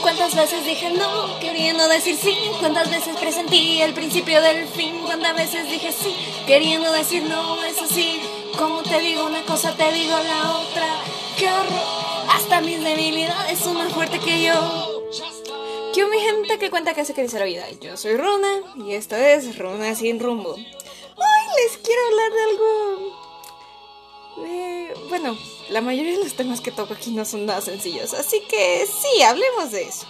¿Cuántas veces dije no, queriendo decir sí? ¿Cuántas veces presentí el principio del fin? ¿Cuántas veces dije sí, queriendo decir no? Eso sí, como te digo una cosa, te digo la otra. ¡Qué horror! Hasta mis debilidades son más fuertes que yo. ¿Qué mi gente que cuenta que se dice la vida? Yo soy Runa y esto es Runa sin rumbo. Hoy les quiero hablar de algo bueno, la mayoría de los temas que toco aquí no son nada sencillos, así que sí, hablemos de eso.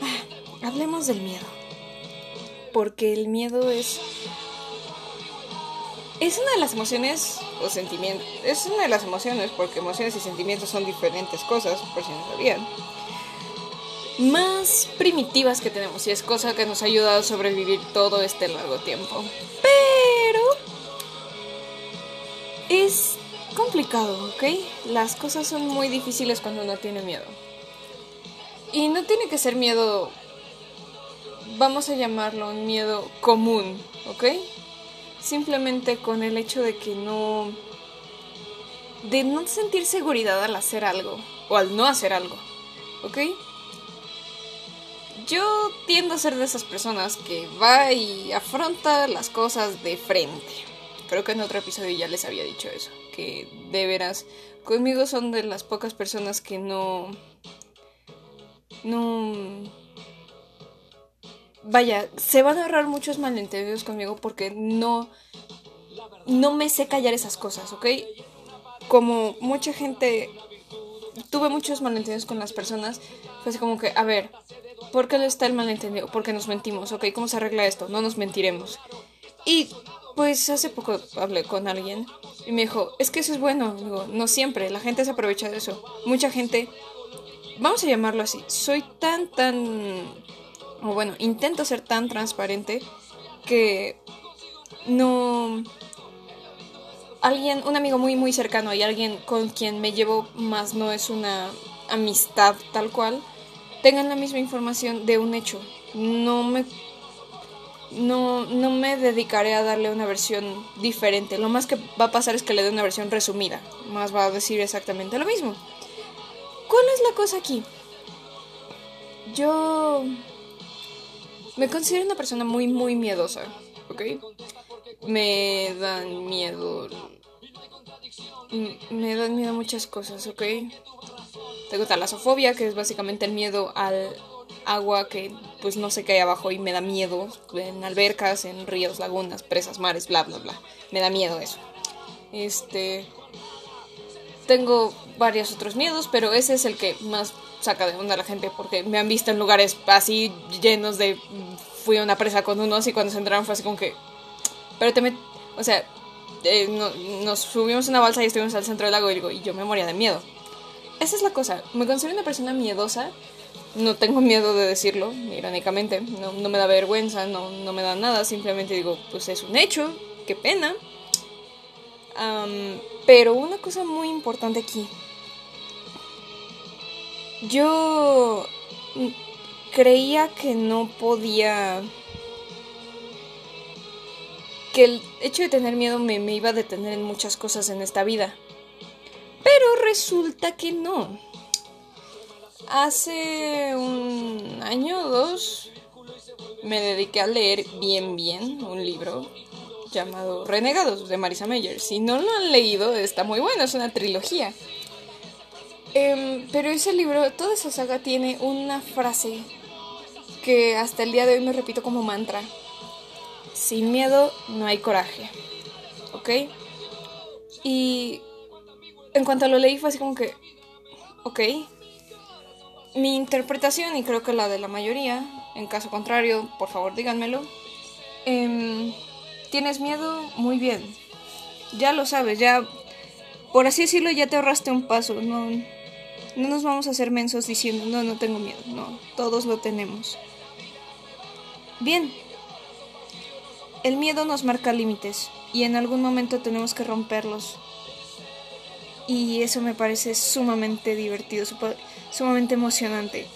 Ah, hablemos del miedo. Porque el miedo es... Es una de las emociones o sentimientos... Es una de las emociones, porque emociones y sentimientos son diferentes cosas, por si no sabían. Más primitivas que tenemos y es cosa que nos ha ayudado a sobrevivir todo este largo tiempo. Pero es complicado, ¿ok? Las cosas son muy difíciles cuando uno tiene miedo. Y no tiene que ser miedo, vamos a llamarlo un miedo común, ¿ok? Simplemente con el hecho de que no... de no sentir seguridad al hacer algo o al no hacer algo, ¿ok? Yo tiendo a ser de esas personas que va y afronta las cosas de frente. Creo que en otro episodio ya les había dicho eso, que de veras conmigo son de las pocas personas que no no vaya, se van a ahorrar muchos malentendidos conmigo porque no no me sé callar esas cosas, ¿ok? Como mucha gente tuve muchos malentendidos con las personas, fue así como que, a ver, ¿por qué está el malentendido? Porque nos mentimos, ¿ok? ¿Cómo se arregla esto? No nos mentiremos. Y pues hace poco hablé con alguien y me dijo, es que eso es bueno. Digo, no siempre, la gente se aprovecha de eso. Mucha gente, vamos a llamarlo así, soy tan, tan, o bueno, intento ser tan transparente que no... Alguien, un amigo muy, muy cercano y alguien con quien me llevo más no es una amistad tal cual, tengan la misma información de un hecho. No me no, no me dedicaré a darle una versión diferente. Lo más que va a pasar es que le dé una versión resumida. Más va a decir exactamente lo mismo. ¿Cuál es la cosa aquí? Yo me considero una persona muy, muy miedosa, ¿ok? Me dan miedo. Me dan miedo muchas cosas, ¿ok? Tengo talasofobia, que es básicamente el miedo al agua que pues no sé qué hay abajo y me da miedo, en albercas, en ríos, lagunas, presas, mares, bla, bla, bla. Me da miedo eso. Este... Tengo varios otros miedos, pero ese es el que más saca de onda a la gente porque me han visto en lugares así llenos de... Fui a una presa con unos y cuando se entraron fue así como que... Pero te me... O sea, eh, nos subimos una balsa y estuvimos al centro del lago y, y yo me moría de miedo. Esa es la cosa. Me considero una persona miedosa no tengo miedo de decirlo, irónicamente, no, me da vergüenza, no, no, me da nada, simplemente digo, pues es un hecho, qué pena. pero una cosa muy importante aquí, yo creía que no podía, que el hecho de tener miedo me, me iba a detener en muchas cosas en esta vida, pero resulta que no Hace un año o dos me dediqué a leer bien bien un libro llamado Renegados de Marisa Meyer. Si no lo han leído, está muy bueno, es una trilogía. Em, pero ese libro, toda esa saga tiene una frase que hasta el día de hoy me repito como mantra. Sin miedo no hay coraje. ¿Ok? Y en cuanto lo leí fue así como que, ok, mi interpretación, y creo que la de la mayoría, en caso contrario, por favor díganmelo. Em, ¿Tienes miedo? Muy bien. Ya lo sabes, ya, por así decirlo, ya te ahorraste un paso. No, no nos vamos a hacer mensos diciendo, no, no tengo miedo. No, todos lo tenemos. Bien. El miedo nos marca límites y en algún momento tenemos que romperlos. Y eso me parece sumamente divertido sumamente emocionante.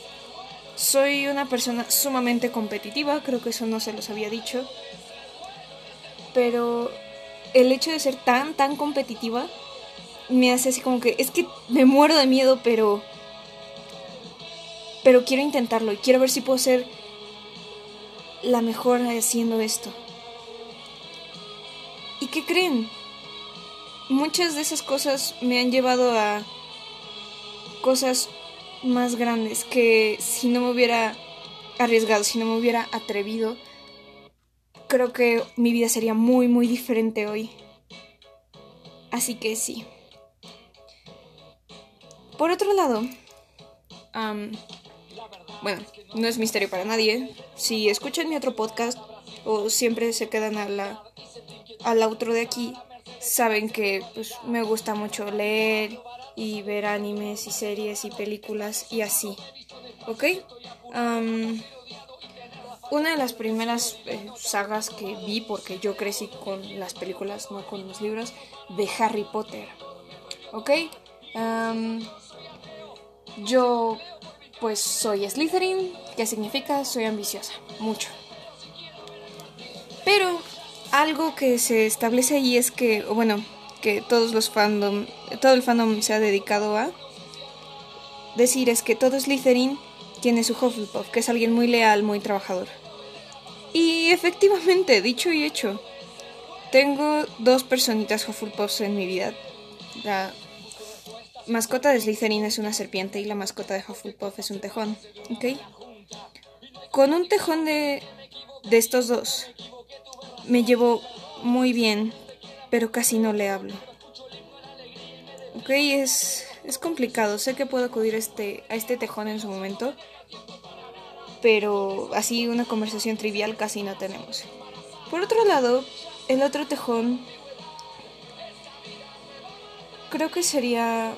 Soy una persona sumamente competitiva, creo que eso no se los había dicho. Pero el hecho de ser tan, tan competitiva me hace así como que es que me muero de miedo, pero Pero quiero intentarlo y quiero ver si puedo ser la mejor haciendo esto. ¿Y qué creen? Muchas de esas cosas me han llevado a cosas más grandes que si no me hubiera arriesgado, si no me hubiera atrevido, creo que mi vida sería muy, muy diferente hoy. Así que sí. Por otro lado, bueno, no es misterio para nadie. Si escuchan mi otro podcast o siempre se quedan a la, al outro de aquí, saben que pues, me gusta mucho leer y ver animes y series y películas y así. ¿Ok? una de las primeras eh, sagas que vi, porque yo crecí con las películas, no con los libros, de Harry Potter. ¿Ok? yo pues soy Slytherin, que significa soy ambiciosa, mucho. Pero algo que se establece ahí es que, bueno, que todos los fandom, todo el fandom se ha dedicado a decir es que todo Slytherin tiene su Hufflepuff, que es alguien muy leal, muy trabajador. Y efectivamente, dicho y hecho, tengo dos personitas Hufflepuffs en mi vida. La mascota de Slytherin es una serpiente y la mascota de Hufflepuff es un tejón, ¿ok? Con un tejón de, de estos dos me llevo muy bien, pero casi no le hablo. Ok, es, es complicado. Sé que puedo acudir a este, a este tejón en su momento, pero así una conversación trivial casi no tenemos. Por otro lado, el otro tejón creo que sería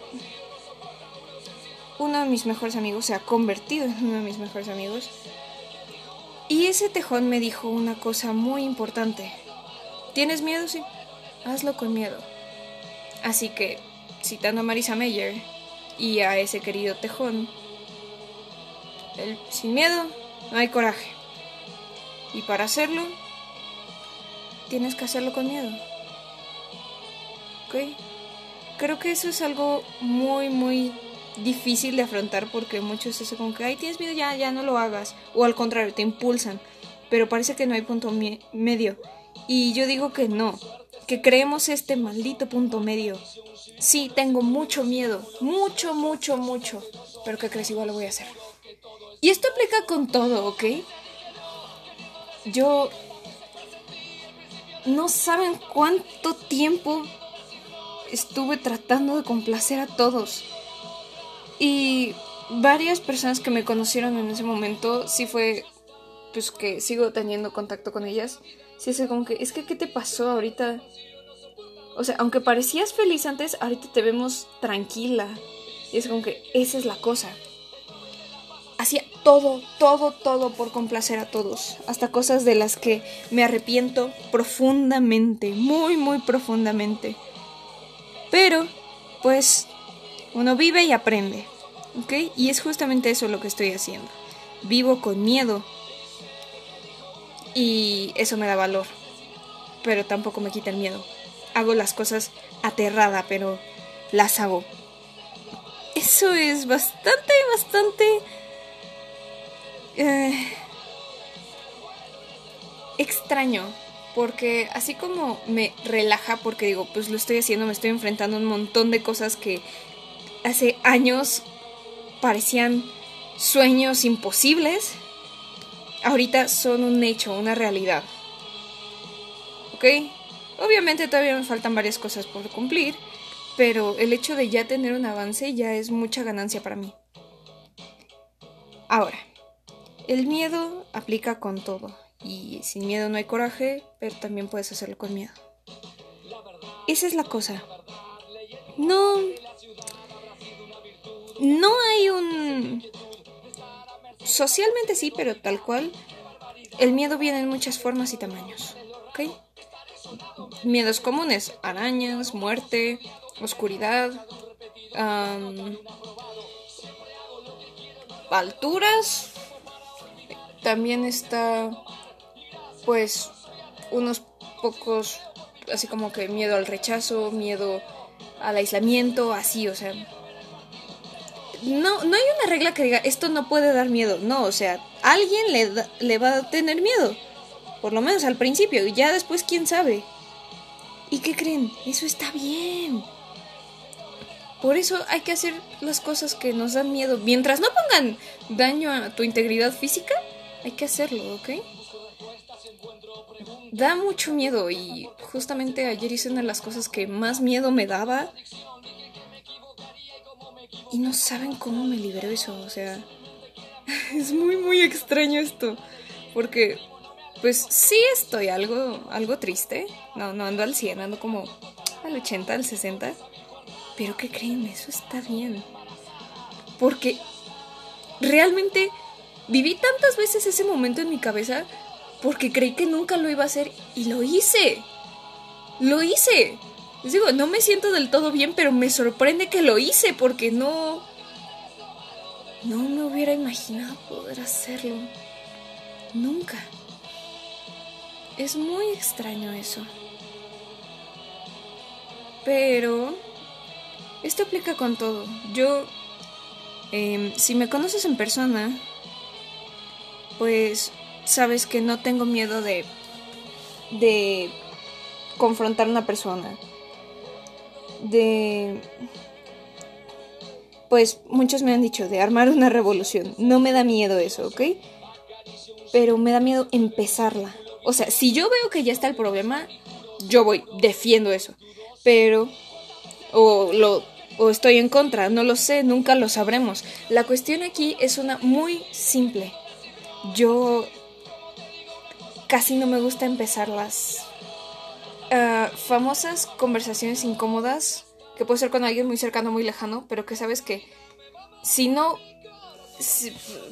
uno de mis mejores amigos, se ha convertido en uno de mis mejores amigos. Y ese tejón me dijo una cosa muy importante. ¿Tienes miedo? Sí. Hazlo con miedo. Así que, citando a Marisa Meyer y a ese querido tejón, el, sin miedo no hay coraje. Y para hacerlo, tienes que hacerlo con miedo. ¿Ok? creo que eso es algo muy, muy difícil de afrontar porque muchos se como que, ay, tienes miedo, ya, ya no lo hagas. O al contrario, te impulsan. Pero parece que no hay punto medio. Y yo digo que no, que creemos este maldito punto medio. Sí, tengo mucho miedo, mucho, mucho, mucho. Pero que crees, igual lo voy a hacer. Y esto aplica con todo, ¿ok? Yo... No saben cuánto tiempo estuve tratando de complacer a todos. Y varias personas que me conocieron en ese momento, sí fue, pues que sigo teniendo contacto con ellas, sí es como que, es que, ¿qué te pasó ahorita? O sea, aunque parecías feliz antes, ahorita te vemos tranquila. Y es como que esa es la cosa. Hacía todo, todo, todo por complacer a todos. Hasta cosas de las que me arrepiento profundamente, muy, muy profundamente. Pero, pues, uno vive y aprende, ¿ok? Y es justamente eso lo que estoy haciendo. Vivo con miedo. Y eso me da valor. Pero tampoco me quita el miedo. Hago las cosas aterrada, pero las hago. Eso es bastante, bastante... Eh, extraño porque así como me relaja porque digo, pues lo estoy haciendo, me estoy enfrentando a un montón de cosas que hace años parecían sueños imposibles, ahorita son un hecho, una realidad. ¿Ok? Obviamente todavía me faltan varias cosas por cumplir, pero el hecho de ya tener un avance ya es mucha ganancia para mí. Ahora, el miedo aplica con todo y sin miedo no hay coraje, pero también puedes hacerlo con miedo. Esa es la cosa. No. No hay un. Socialmente sí, pero tal cual. El miedo viene en muchas formas y tamaños. ¿Ok? Miedos comunes: arañas, muerte, oscuridad, alturas. También está pues unos pocos, así como que miedo al rechazo, miedo al aislamiento, así, o sea, no, no hay una regla que diga esto no puede dar miedo. No, o sea, alguien le, le va a tener miedo. Por lo menos al principio. Y ya después, quién sabe. ¿Y qué creen? Eso está bien. Por eso hay que hacer las cosas que nos dan miedo. Mientras no pongan daño a tu integridad física, hay que hacerlo, ¿ok? Da mucho miedo y justamente ayer hice una de las cosas que más miedo me daba. Y no saben cómo me liberó eso, o sea... Es muy, muy extraño esto. Porque, pues sí estoy algo, algo triste. No, no ando al 100, ando como al 80, al 60 pero ¿qué creen? Eso está bien. Porque realmente viví tantas veces ese momento en mi cabeza porque creí que nunca lo iba a hacer y lo hice. Lo hice. Les digo, no me siento del todo bien, pero me sorprende que lo hice porque no... No me hubiera imaginado poder hacerlo. Nunca. Es muy extraño eso. Pero esto aplica con todo. Yo, em, si me conoces en persona, pues sabes que no tengo miedo de, de confrontar a una persona. De... Pues muchos me han dicho de armar una revolución. No me da miedo eso, ¿ok? Pero me da miedo empezarla. O sea, si yo veo que ya está el problema, yo voy, defiendo eso. Pero... O lo o estoy en contra, no lo sé, nunca lo sabremos. La cuestión aquí es una muy simple. Yo casi no me gusta empezar las ah, famosas conversaciones incómodas, que puede ser con alguien muy cercano, muy lejano, pero que sabes que si no,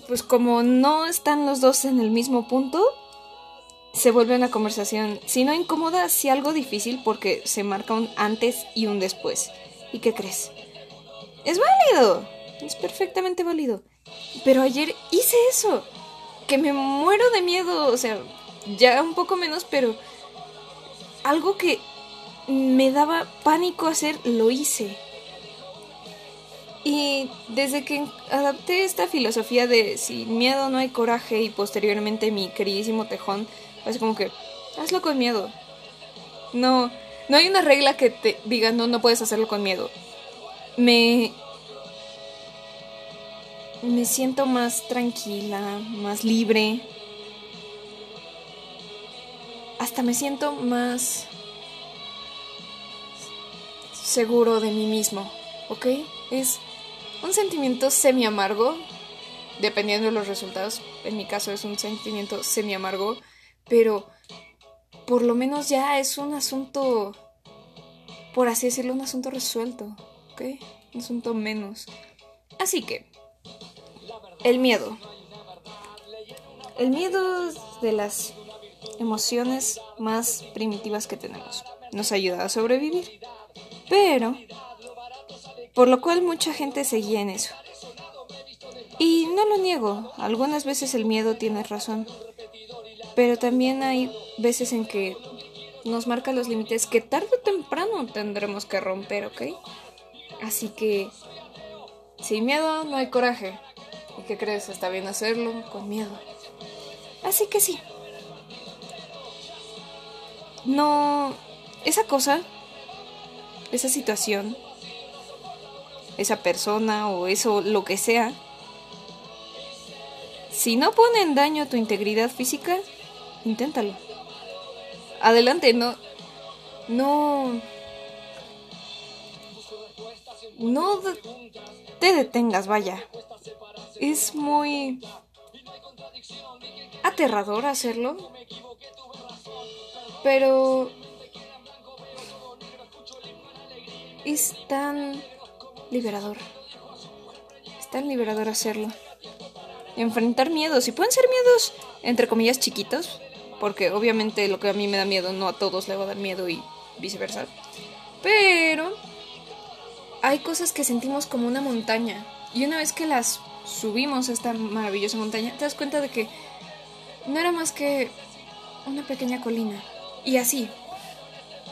pues como no están los dos en el mismo punto, se vuelve una conversación, si no incómoda, si algo difícil porque se marca un antes y un después. ¿Y qué crees? Es válido. Es perfectamente válido. Pero ayer hice eso. Que me muero de miedo. O sea, ya un poco menos, pero algo que me daba pánico hacer, lo hice. Y desde que adapté esta filosofía de sin miedo no hay coraje y posteriormente mi queridísimo tejón, es como que hazlo con miedo. No, no hay una regla que te diga no, no puedes hacerlo con miedo. Me. Me siento más tranquila, más libre. Hasta me siento más seguro de mí mismo, ¿ok? Es un sentimiento semi amargo, dependiendo de los resultados. En mi caso es un sentimiento semi amargo, pero por lo menos ya es un asunto, por así decirlo, un asunto resuelto, ¿ok? Un asunto menos. Así que, el miedo. El miedo de las emociones más primitivas que tenemos. Nos ayuda a sobrevivir. Pero, por lo cual mucha gente seguía en eso. Y no lo niego, algunas veces el miedo tiene razón. Pero también hay veces en que nos marca los límites que tarde o temprano tendremos que romper, ¿ok? Así que, sin miedo no hay coraje. ¿Y qué crees? Está bien hacerlo con miedo. Así que sí. No, esa cosa, esa situación, esa persona o eso, lo que sea, si no pone en daño tu integridad física, inténtalo. Adelante, no. No. No te detengas, vaya. Es muy aterrador hacerlo. Pero es tan liberador. Es tan liberador hacerlo. Enfrentar miedos. Y pueden ser miedos, entre comillas, chiquitos porque obviamente lo que a mí me da miedo no a todos le va a dar miedo y viceversa. Pero hay cosas que sentimos como una montaña. Y una vez que las subimos a esta maravillosa montaña, te das cuenta de que no era más que una pequeña colina. Y así.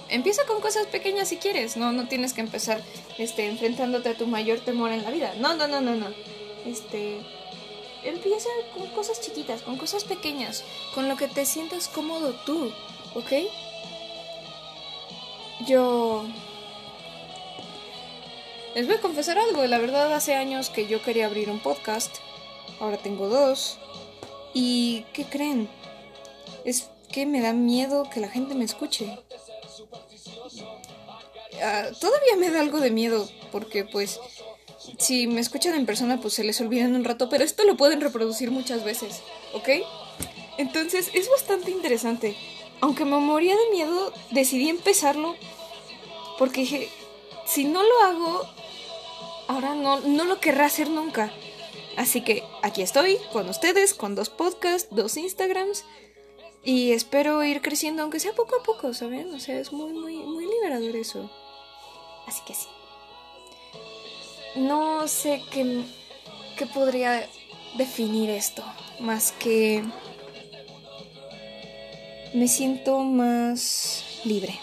Empieza con cosas pequeñas si quieres, no, no tienes que empezar este, enfrentándote a tu mayor temor en la vida. No, no, no, no, no. Este, empieza con cosas chiquitas, con cosas pequeñas, con lo que te sientas cómodo tú, ¿ok? Yo... Les voy a confesar algo, la verdad hace años que yo quería abrir un podcast, ahora tengo dos, y ¿qué creen? Es que me da miedo que la gente me escuche. Ah, todavía me da algo de miedo, porque pues si me escuchan en persona, pues se les olvida en un rato, pero esto lo pueden reproducir muchas veces, ¿ok? Entonces es bastante interesante. Aunque me moría de miedo, decidí empezarlo porque dije, si no lo hago, ahora no, no lo querrá hacer nunca. Así que aquí estoy, con ustedes, con dos podcasts, dos Instagrams. Y espero ir creciendo, aunque sea poco a poco, ¿saben? O sea, es muy, muy, muy liberador eso. Así que sí no sé qué, qué podría definir esto, más que me siento más libre.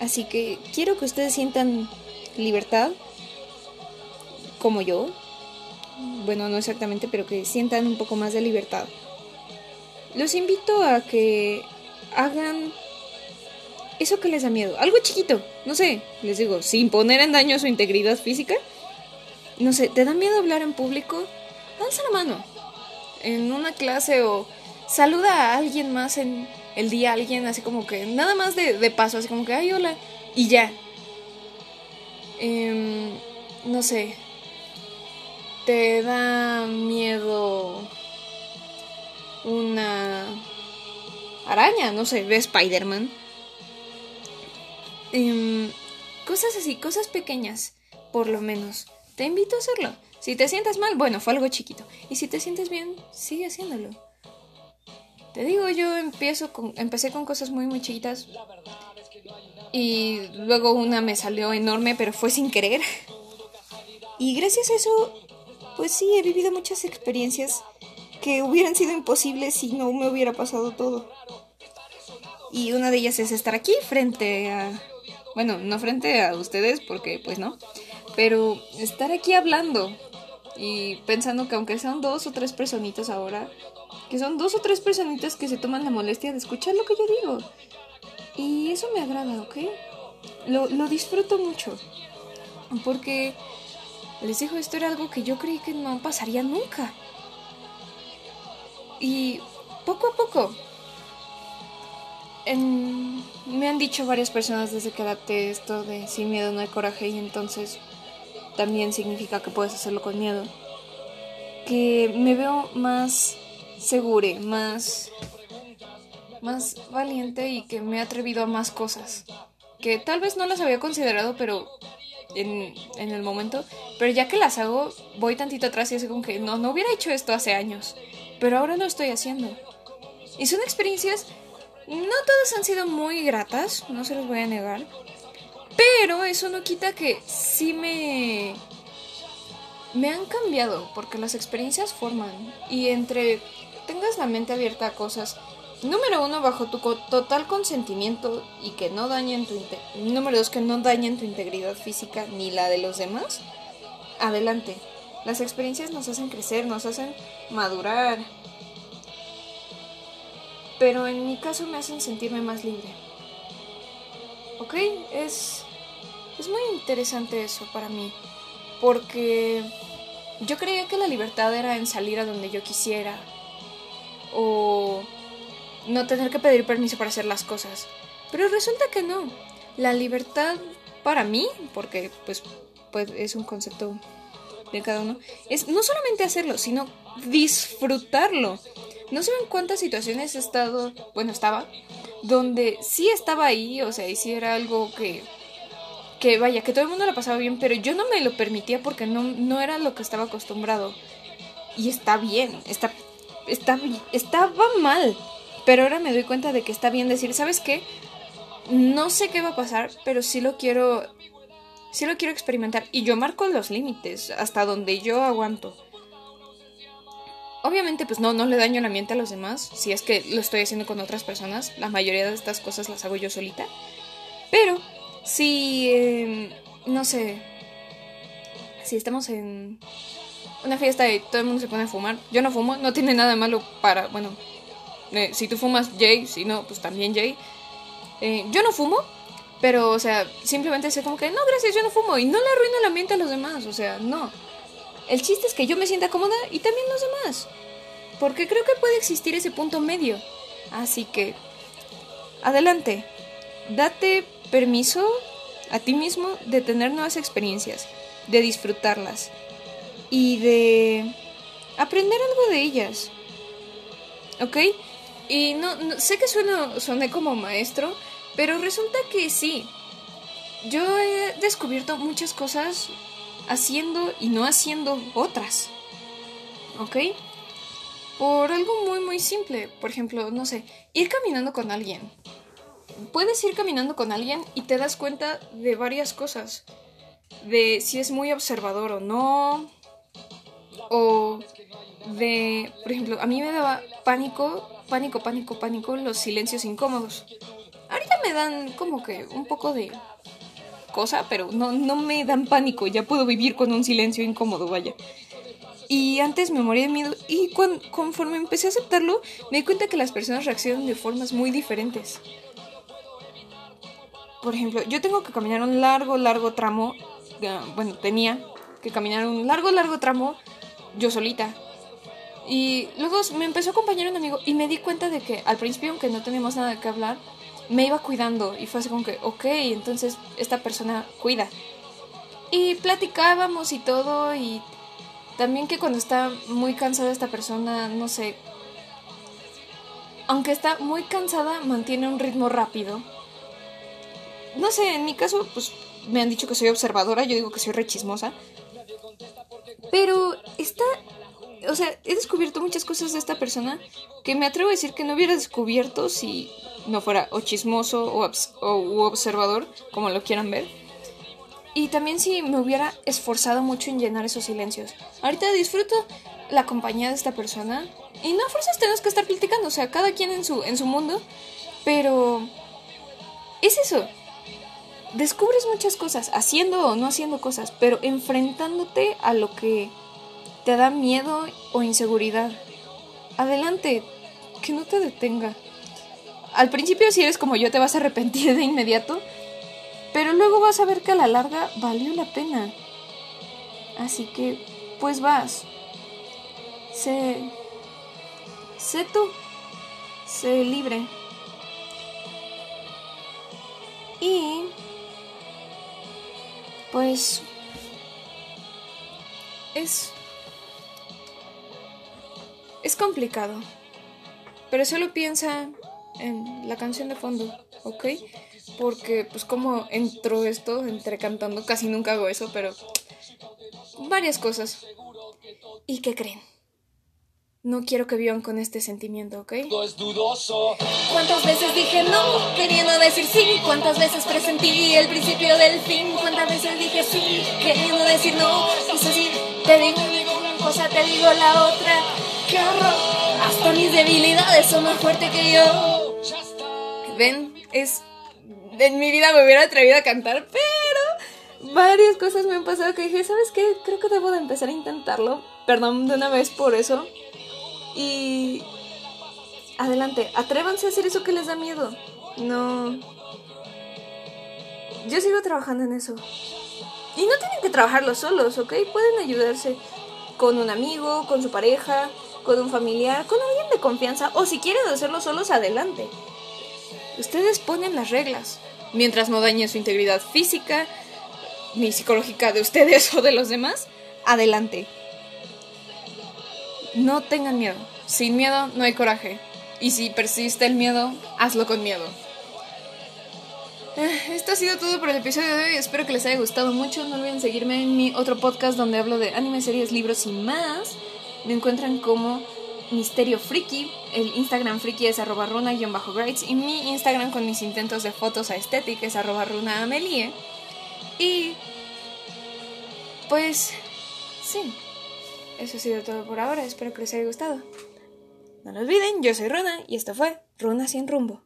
Así que quiero que ustedes sientan libertad, como yo. Bueno, no exactamente, pero que sientan un poco más de libertad. Los invito a que hagan eso que les da miedo. Algo chiquito, no sé, les digo, sin poner en daño su integridad física. No sé, ¿te da miedo hablar en público? Alza la mano. En una clase o saluda a alguien más en el día, alguien así como que, nada más de, paso, así como que, ay, hola, y ya. Em, no sé. ¿Te da miedo una araña? No sé, ve Spider-Man Em, cosas así, cosas pequeñas, por lo menos. Te invito a hacerlo. Si te sientes mal, bueno, fue algo chiquito. Y si te sientes bien, sigue haciéndolo. Te digo, yo empiezo con, empecé con cosas muy, muy chiquitas. Y luego una me salió enorme, pero fue sin querer. Y gracias a eso, pues sí, he vivido muchas experiencias que hubieran sido imposibles si no me hubiera pasado todo. Y una de ellas es estar aquí frente a bueno, no frente a ustedes porque pues no. Pero estar aquí hablando y pensando que aunque sean dos o tres personitas ahora, que son dos o tres personitas que se toman la molestia de escuchar lo que yo digo. Y eso me agrada, ¿ok? Lo, lo disfruto mucho. Porque les digo, esto era algo que yo creí que no pasaría nunca. Y poco a poco me han dicho varias personas desde que adapté esto de sin miedo no hay coraje y entonces también significa que puedes hacerlo con miedo. Que me veo más segura, más, más valiente y que me he atrevido a más cosas. Que tal vez no las había considerado, pero en, en el momento. Pero ya que las hago, voy tantito atrás y así como que no, no hubiera hecho esto hace años. Pero ahora lo estoy haciendo. Y son experiencias no todas han sido muy gratas, no se los voy a negar. Pero eso no quita que sí me... Me han cambiado, porque las experiencias forman. Y entre tengas la mente abierta a cosas, número uno, bajo tu total consentimiento y que no dañen tu... Número dos, que no dañen tu integridad física ni la de los demás. Adelante. Las experiencias nos hacen crecer, nos hacen madurar, pero en mi caso me hacen sentirme más libre. ¿Ok? Es, es muy interesante eso para mí, porque yo creía que la libertad era en salir a donde yo quisiera, o no tener que pedir permiso para hacer las cosas. Pero resulta que no. La libertad para mí, porque pues, pues es un concepto de cada uno, es no solamente hacerlo, sino disfrutarlo. No sé en cuántas situaciones he estado, bueno, estaba, donde sí estaba ahí, o sea, y sí algo que, que vaya, que todo el mundo lo pasaba bien, pero yo no me lo permitía porque no, no era lo que estaba acostumbrado. Y está bien, está, está, estaba mal, pero ahora me doy cuenta de que está bien decir, ¿sabes qué? No sé qué va a pasar, pero sí lo quiero, sí lo quiero experimentar. Y yo marco los límites, hasta donde yo aguanto obviamente pues no, no le daño el ambiente a los demás, si es que lo estoy haciendo con otras personas, la mayoría de estas cosas las hago yo solita, pero si, em, no sé, si estamos en una fiesta y todo el mundo se pone a fumar, yo no fumo, no tiene nada malo para, bueno, eh, si tú fumas Jay, si no, pues también Jay. Eh, yo no fumo, pero, o sea, simplemente sé como que, no, gracias, yo no fumo y no le arruino el ambiente a los demás, o sea, no. El chiste es que yo me sienta cómoda y también los demás. Porque creo que puede existir ese punto medio. Así que, adelante, date permiso a ti mismo de tener nuevas experiencias, de disfrutarlas y de aprender algo de ellas. ¿Ok? Y no, sé que sueno, soné como maestro, pero resulta que sí. Yo he descubierto muchas cosas haciendo y no haciendo otras. ¿Ok? Por algo muy muy simple. Por ejemplo, no sé, ir caminando con alguien. Puedes ir caminando con alguien y te das cuenta de varias cosas. De si es muy observador o no. O de, por ejemplo, a mí me daba pánico, pánico, pánico, pánico los silencios incómodos. Me dan como que un poco de cosa, pero no, no me dan pánico, ya puedo vivir con un silencio incómodo, vaya. Y antes me moría de miedo y conforme empecé a aceptarlo, me di cuenta que las personas reaccionan de formas muy diferentes. Por ejemplo, yo tengo que caminar un largo, largo tramo, bueno, tenía que caminar un largo, largo tramo yo solita. Y luego me empezó a acompañar un amigo y me di cuenta de que al principio, aunque no teníamos nada que hablar, me iba cuidando y fue así como que, ok, entonces esta persona cuida. Y platicábamos y todo y también que cuando está muy cansada esta persona, no sé, aunque está muy cansada, mantiene un ritmo rápido. No sé, en mi caso, pues me han dicho que soy observadora, yo digo que soy rechismosa. Pero está o sea, he descubierto muchas cosas de esta persona que me atrevo a decir que no hubiera descubierto si no fuera o chismoso o, o observador, como lo quieran ver. Y también si me hubiera esforzado mucho en llenar esos silencios. Ahorita disfruto la compañía de esta persona y no a fuerzas tenemos que estar platicando, o sea, cada quien en su, en su mundo, pero es eso. Descubres muchas cosas, haciendo o no haciendo cosas, pero enfrentándote a lo que te da miedo o inseguridad, adelante, que no te detenga. Al principio si eres como yo te vas a arrepentir de inmediato, pero luego vas a ver que a la larga valió la pena. Así que, pues vas. Sé... Sé tú. Sé libre. Y... Pues... Es es complicado, pero solo piensa en la canción de fondo, ¿ok? Porque pues como entró esto entre cantando, casi nunca hago eso, pero varias cosas. ¿Y qué creen? No quiero que vivan con este sentimiento, ¿ok? Es dudoso. ¿Cuántas veces dije no, queriendo decir sí? ¿Cuántas veces presentí el principio del fin? ¿Cuántas veces dije sí, queriendo decir no? Es así, te digo una cosa, te digo la otra. ¡Qué horror! Hasta mis debilidades son más fuertes que yo. Ven, es. En mi vida me hubiera atrevido a cantar, pero. Varias cosas me han pasado que dije, ¿sabes qué? Creo que debo de empezar a intentarlo. Perdón de una vez por eso. Y. Adelante, atrévanse a hacer eso que les da miedo. No. Yo sigo trabajando en eso. Y no tienen que trabajarlo solos, ¿ok? Pueden ayudarse con un amigo, con su pareja, con un familiar, con alguien de confianza, o si quieren hacerlo solos, adelante. Ustedes ponen las reglas, mientras no dañen su integridad física ni psicológica de ustedes o de los demás, adelante. No tengan miedo. Sin miedo no hay coraje. Y si persiste el miedo, hazlo con miedo. Eh, esto ha sido todo por el episodio de hoy. Espero que les haya gustado mucho. No olviden seguirme en mi otro podcast donde hablo de anime, series, libros y más. Me encuentran como Misterio Friki. El Instagram friki es arroba runa-grades. Y mi Instagram con mis intentos de fotos a estética es arroba runa Y. Pues. Sí. eso ha sido todo por ahora. Espero que les haya gustado. No lo olviden, yo soy Runa y esto fue Runa sin rumbo.